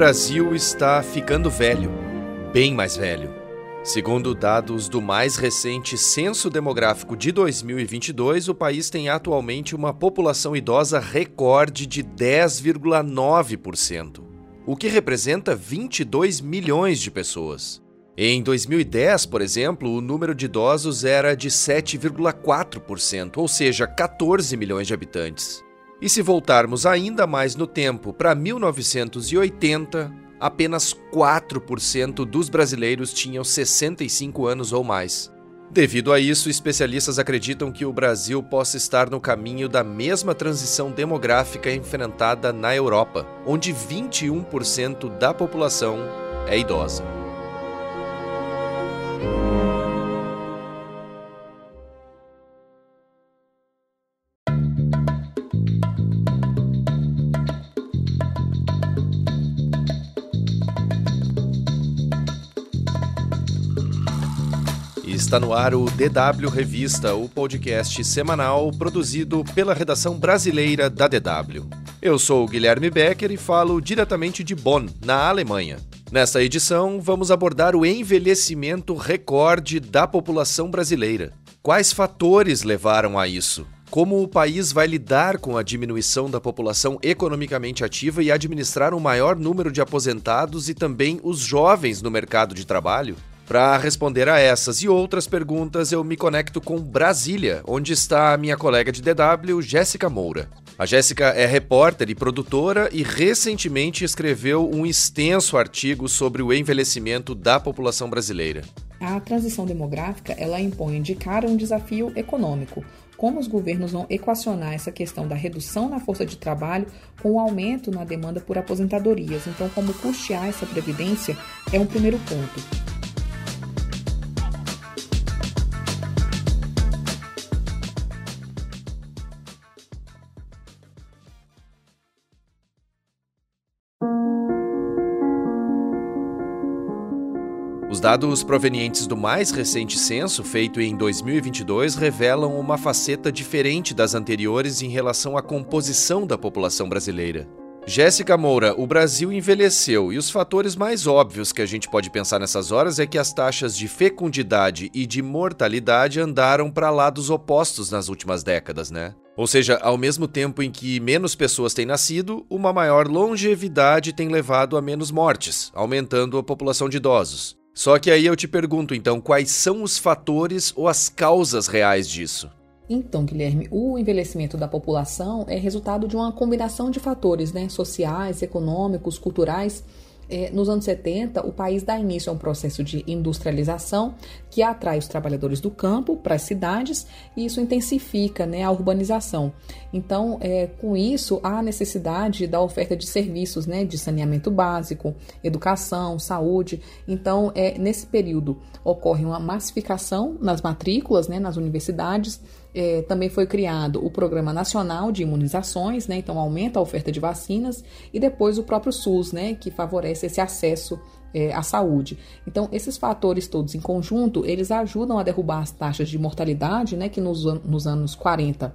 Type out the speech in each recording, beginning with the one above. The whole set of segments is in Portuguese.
Brasil está ficando velho, bem mais velho. Segundo dados do mais recente Censo Demográfico de 2022, o país tem atualmente uma população idosa recorde de 10,9%, o que representa 22 milhões de pessoas. Em 2010, por exemplo, o número de idosos era de 7,4%, ou seja, 14 milhões de habitantes. E se voltarmos ainda mais no tempo para 1980, apenas 4% dos brasileiros tinham 65 anos ou mais. Devido a isso, especialistas acreditam que o Brasil possa estar no caminho da mesma transição demográfica enfrentada na Europa, onde 21% da população é idosa. Está no ar o DW Revista, o podcast semanal produzido pela redação brasileira da DW. Eu sou Guilherme Becker e falo diretamente de Bonn, na Alemanha. Nesta edição, vamos abordar o envelhecimento recorde da população brasileira. Quais fatores levaram a isso? Como o país vai lidar com a diminuição da população economicamente ativa e administrar um maior número de aposentados e também os jovens no mercado de trabalho? Para responder a essas e outras perguntas, eu me conecto com Brasília, onde está a minha colega de DW, Jéssica Moura. A Jéssica é repórter e produtora e recentemente escreveu um extenso artigo sobre o envelhecimento da população brasileira. A transição demográfica ela impõe de cara um desafio econômico. Como os governos vão equacionar essa questão da redução na força de trabalho com o aumento na demanda por aposentadorias? Então, como custear essa previdência é um primeiro ponto. Dados provenientes do mais recente censo, feito em 2022, revelam uma faceta diferente das anteriores em relação à composição da população brasileira. Jéssica Moura, o Brasil envelheceu e os fatores mais óbvios que a gente pode pensar nessas horas é que as taxas de fecundidade e de mortalidade andaram para lados opostos nas últimas décadas, né? Ou seja, ao mesmo tempo em que menos pessoas têm nascido, uma maior longevidade tem levado a menos mortes, aumentando a população de idosos. Só que aí eu te pergunto, então, quais são os fatores ou as causas reais disso? Então, Guilherme, o envelhecimento da população é resultado de uma combinação de fatores né, sociais, econômicos, culturais nos anos 70, o país dá início a um processo de industrialização que atrai os trabalhadores do campo para as cidades e isso intensifica né, a urbanização. Então, é, com isso, há necessidade da oferta de serviços né, de saneamento básico, educação, saúde. Então, é, nesse período, ocorre uma massificação nas matrículas, né, nas universidades é, também foi criado o Programa Nacional de Imunizações, né, então aumenta a oferta de vacinas, e depois o próprio SUS, né, que favorece esse acesso é, à saúde. Então, esses fatores todos em conjunto, eles ajudam a derrubar as taxas de mortalidade, né, que nos, nos anos 40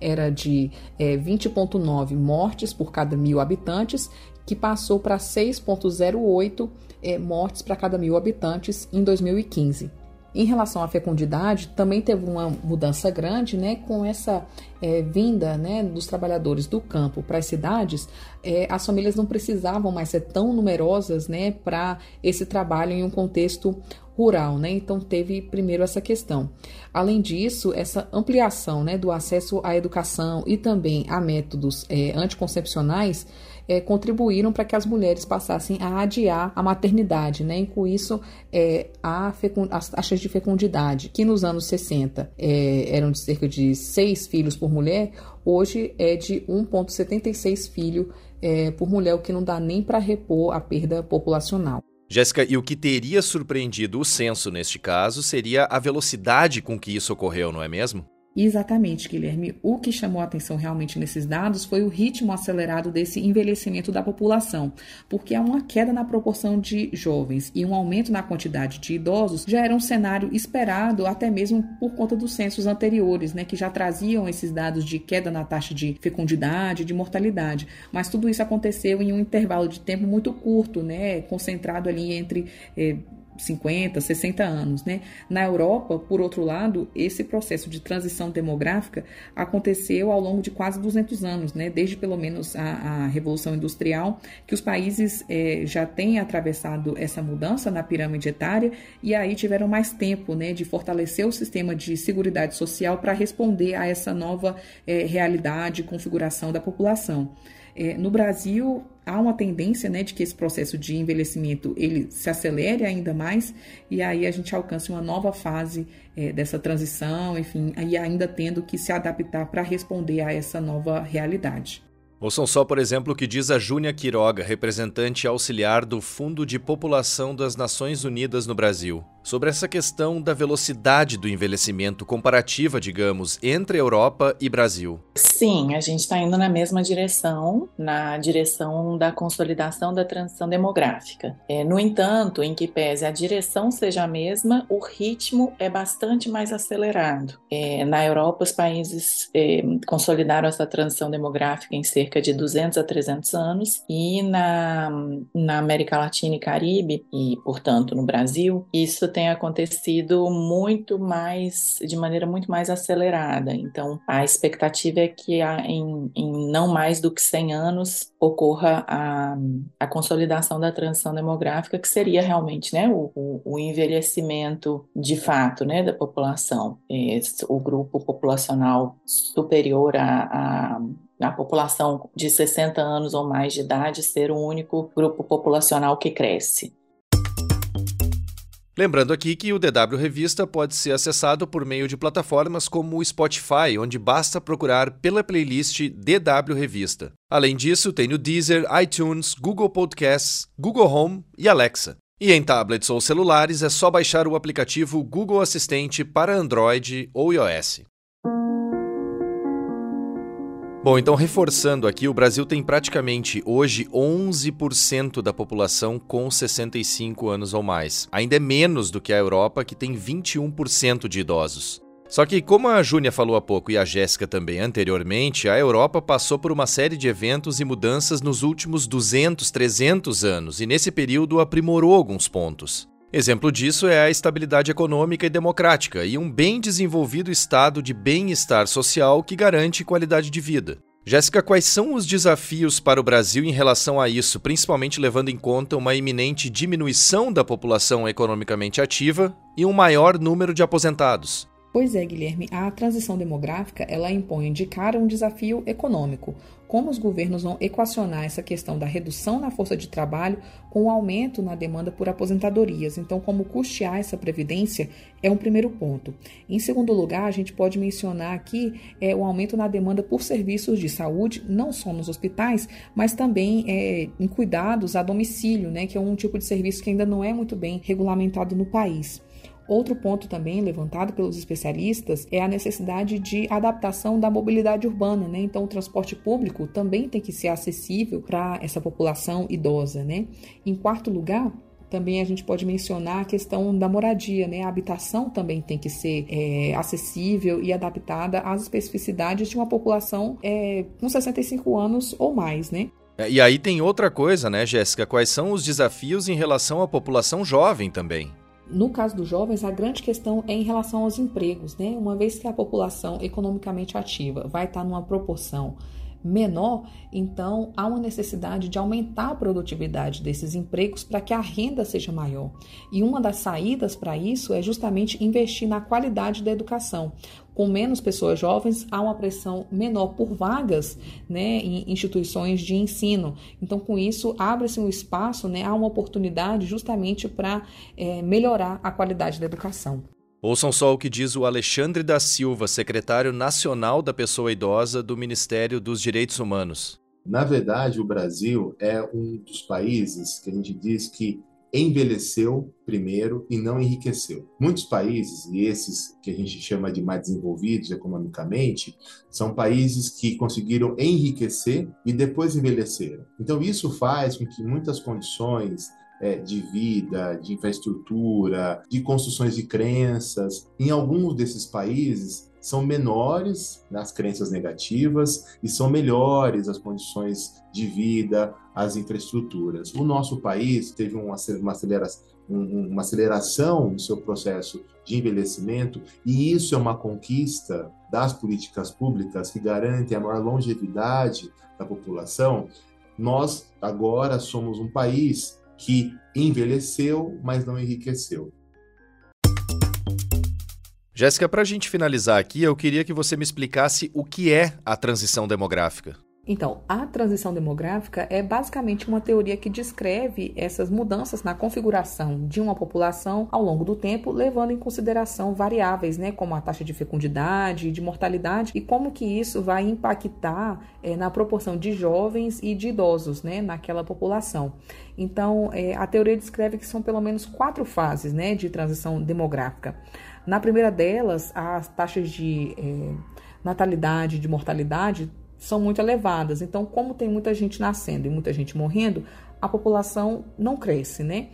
era de é, 20,9 mortes por cada mil habitantes, que passou para 6,08 é, mortes para cada mil habitantes em 2015. Em relação à fecundidade, também teve uma mudança grande, né, com essa é, vinda, né, dos trabalhadores do campo para as cidades. É, as famílias não precisavam mais ser tão numerosas, né, para esse trabalho em um contexto rural, né? Então teve primeiro essa questão. Além disso, essa ampliação, né, do acesso à educação e também a métodos é, anticoncepcionais é, contribuíram para que as mulheres passassem a adiar a maternidade, né? E com isso, é, a as taxas de fecundidade, que nos anos 60 é, eram de cerca de seis filhos por mulher, hoje é de 1,76 filho é, por mulher, o que não dá nem para repor a perda populacional. Jéssica, e o que teria surpreendido o censo neste caso seria a velocidade com que isso ocorreu, não é mesmo? Exatamente, Guilherme. O que chamou a atenção realmente nesses dados foi o ritmo acelerado desse envelhecimento da população, porque há uma queda na proporção de jovens e um aumento na quantidade de idosos já era um cenário esperado até mesmo por conta dos censos anteriores, né, que já traziam esses dados de queda na taxa de fecundidade, de mortalidade. Mas tudo isso aconteceu em um intervalo de tempo muito curto, né, concentrado ali entre eh, 50, 60 anos, né? Na Europa, por outro lado, esse processo de transição demográfica aconteceu ao longo de quase 200 anos, né? Desde pelo menos a, a Revolução Industrial, que os países eh, já têm atravessado essa mudança na pirâmide etária e aí tiveram mais tempo, né, de fortalecer o sistema de seguridade social para responder a essa nova eh, realidade configuração da população. É, no Brasil, há uma tendência né, de que esse processo de envelhecimento ele se acelere ainda mais e aí a gente alcance uma nova fase é, dessa transição, enfim, e ainda tendo que se adaptar para responder a essa nova realidade. Ouçam só, por exemplo, o que diz a Júnia Quiroga, representante auxiliar do Fundo de População das Nações Unidas no Brasil sobre essa questão da velocidade do envelhecimento comparativa, digamos, entre Europa e Brasil. Sim, a gente está indo na mesma direção, na direção da consolidação da transição demográfica. É, no entanto, em que pese a direção seja a mesma, o ritmo é bastante mais acelerado. É, na Europa, os países é, consolidaram essa transição demográfica em cerca de 200 a 300 anos, e na, na América Latina e Caribe, e portanto no Brasil, isso tem acontecido muito mais, de maneira muito mais acelerada. Então, a expectativa é que em, em não mais do que 100 anos ocorra a, a consolidação da transição demográfica, que seria realmente né, o, o envelhecimento de fato né, da população. Esse, o grupo populacional superior a, a a população de 60 anos ou mais de idade ser o único grupo populacional que cresce. Lembrando aqui que o DW Revista pode ser acessado por meio de plataformas como o Spotify, onde basta procurar pela playlist DW Revista. Além disso, tem o Deezer, iTunes, Google Podcasts, Google Home e Alexa. E em tablets ou celulares é só baixar o aplicativo Google Assistente para Android ou iOS. Bom, então reforçando aqui, o Brasil tem praticamente hoje 11% da população com 65 anos ou mais. Ainda é menos do que a Europa, que tem 21% de idosos. Só que, como a Júnia falou há pouco e a Jéssica também anteriormente, a Europa passou por uma série de eventos e mudanças nos últimos 200, 300 anos e nesse período aprimorou alguns pontos. Exemplo disso é a estabilidade econômica e democrática e um bem desenvolvido estado de bem-estar social que garante qualidade de vida. Jéssica, quais são os desafios para o Brasil em relação a isso, principalmente levando em conta uma iminente diminuição da população economicamente ativa e um maior número de aposentados? Pois é, Guilherme, a transição demográfica ela impõe de cara um desafio econômico. Como os governos vão equacionar essa questão da redução na força de trabalho com o aumento na demanda por aposentadorias? Então, como custear essa previdência é um primeiro ponto. Em segundo lugar, a gente pode mencionar aqui é, o aumento na demanda por serviços de saúde, não só nos hospitais, mas também é, em cuidados a domicílio, né, que é um tipo de serviço que ainda não é muito bem regulamentado no país. Outro ponto também levantado pelos especialistas é a necessidade de adaptação da mobilidade urbana, né? Então, o transporte público também tem que ser acessível para essa população idosa, né? Em quarto lugar, também a gente pode mencionar a questão da moradia, né? A habitação também tem que ser é, acessível e adaptada às especificidades de uma população é, com 65 anos ou mais, né? É, e aí tem outra coisa, né, Jéssica? Quais são os desafios em relação à população jovem também? No caso dos jovens, a grande questão é em relação aos empregos, né? Uma vez que a população economicamente ativa vai estar numa proporção menor, então há uma necessidade de aumentar a produtividade desses empregos para que a renda seja maior. E uma das saídas para isso é justamente investir na qualidade da educação. Com menos pessoas jovens, há uma pressão menor por vagas né, em instituições de ensino. Então, com isso, abre-se um espaço, né, há uma oportunidade justamente para é, melhorar a qualidade da educação. Ouçam só o que diz o Alexandre da Silva, secretário nacional da pessoa idosa do Ministério dos Direitos Humanos. Na verdade, o Brasil é um dos países que a gente diz que envelheceu primeiro e não enriqueceu. Muitos países, e esses que a gente chama de mais desenvolvidos economicamente, são países que conseguiram enriquecer e depois envelheceram. Então, isso faz com que muitas condições é, de vida, de infraestrutura, de construções de crenças, em alguns desses países são menores nas crenças negativas e são melhores as condições de vida, as infraestruturas. O nosso país teve uma, uma, aceleração, no seu processo de envelhecimento, e isso é uma conquista das políticas públicas que garantem a maior longevidade da população. Nós agora somos um país que envelheceu, mas não enriqueceu. Jéssica, para a gente finalizar aqui, eu queria que você me explicasse o que é a transição demográfica. Então, a transição demográfica é basicamente uma teoria que descreve essas mudanças na configuração de uma população ao longo do tempo, levando em consideração variáveis, né, como a taxa de fecundidade, de mortalidade e como que isso vai impactar é, na proporção de jovens e de idosos, né, naquela população. Então, é, a teoria descreve que são pelo menos quatro fases, né, de transição demográfica. Na primeira delas, as taxas de é, natalidade, de mortalidade são muito elevadas. Então, como tem muita gente nascendo e muita gente morrendo, a população não cresce, né?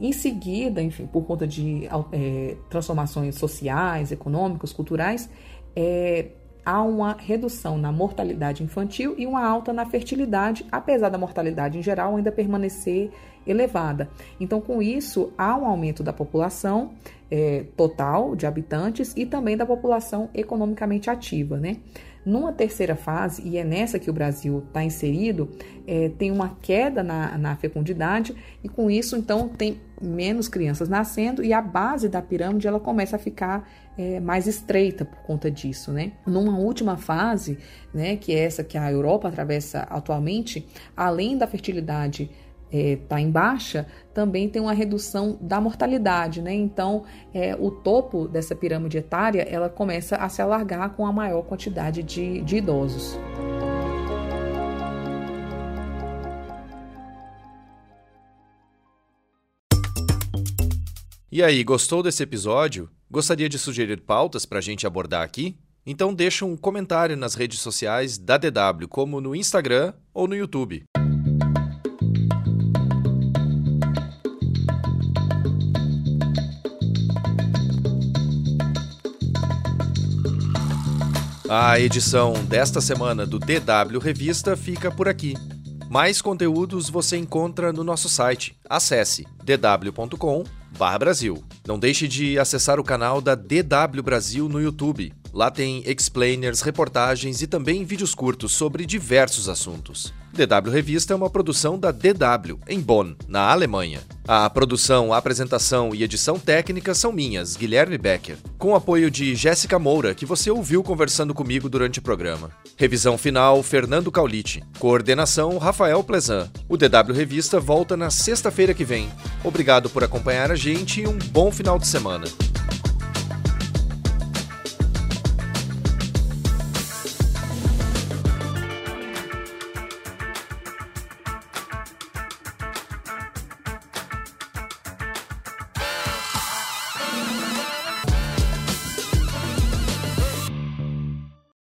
Em seguida, enfim, por conta de é, transformações sociais, econômicas, culturais, é, há uma redução na mortalidade infantil e uma alta na fertilidade, apesar da mortalidade em geral ainda permanecer elevada. Então, com isso, há um aumento da população é, total de habitantes e também da população economicamente ativa, né? Numa terceira fase, e é nessa que o Brasil está inserido, é, tem uma queda na, na fecundidade e com isso, então, tem menos crianças nascendo e a base da pirâmide ela começa a ficar é, mais estreita por conta disso, né? Numa última fase, né, que é essa que a Europa atravessa atualmente, além da fertilidade está é, tá em baixa, também tem uma redução da mortalidade, né? Então, é, o topo dessa pirâmide etária ela começa a se alargar com a maior quantidade de, de idosos. E aí, gostou desse episódio? Gostaria de sugerir pautas para a gente abordar aqui? Então deixa um comentário nas redes sociais da DW, como no Instagram ou no YouTube. A edição desta semana do DW Revista fica por aqui. Mais conteúdos você encontra no nosso site. Acesse dw.com/brasil. Não deixe de acessar o canal da DW Brasil no YouTube. Lá tem explainers, reportagens e também vídeos curtos sobre diversos assuntos. DW Revista é uma produção da DW, em Bonn, na Alemanha. A produção, a apresentação e edição técnica são minhas, Guilherme Becker, com apoio de Jéssica Moura, que você ouviu conversando comigo durante o programa. Revisão final, Fernando Caulite. Coordenação, Rafael Plezan. O DW Revista volta na sexta-feira que vem. Obrigado por acompanhar a gente e um bom final de semana.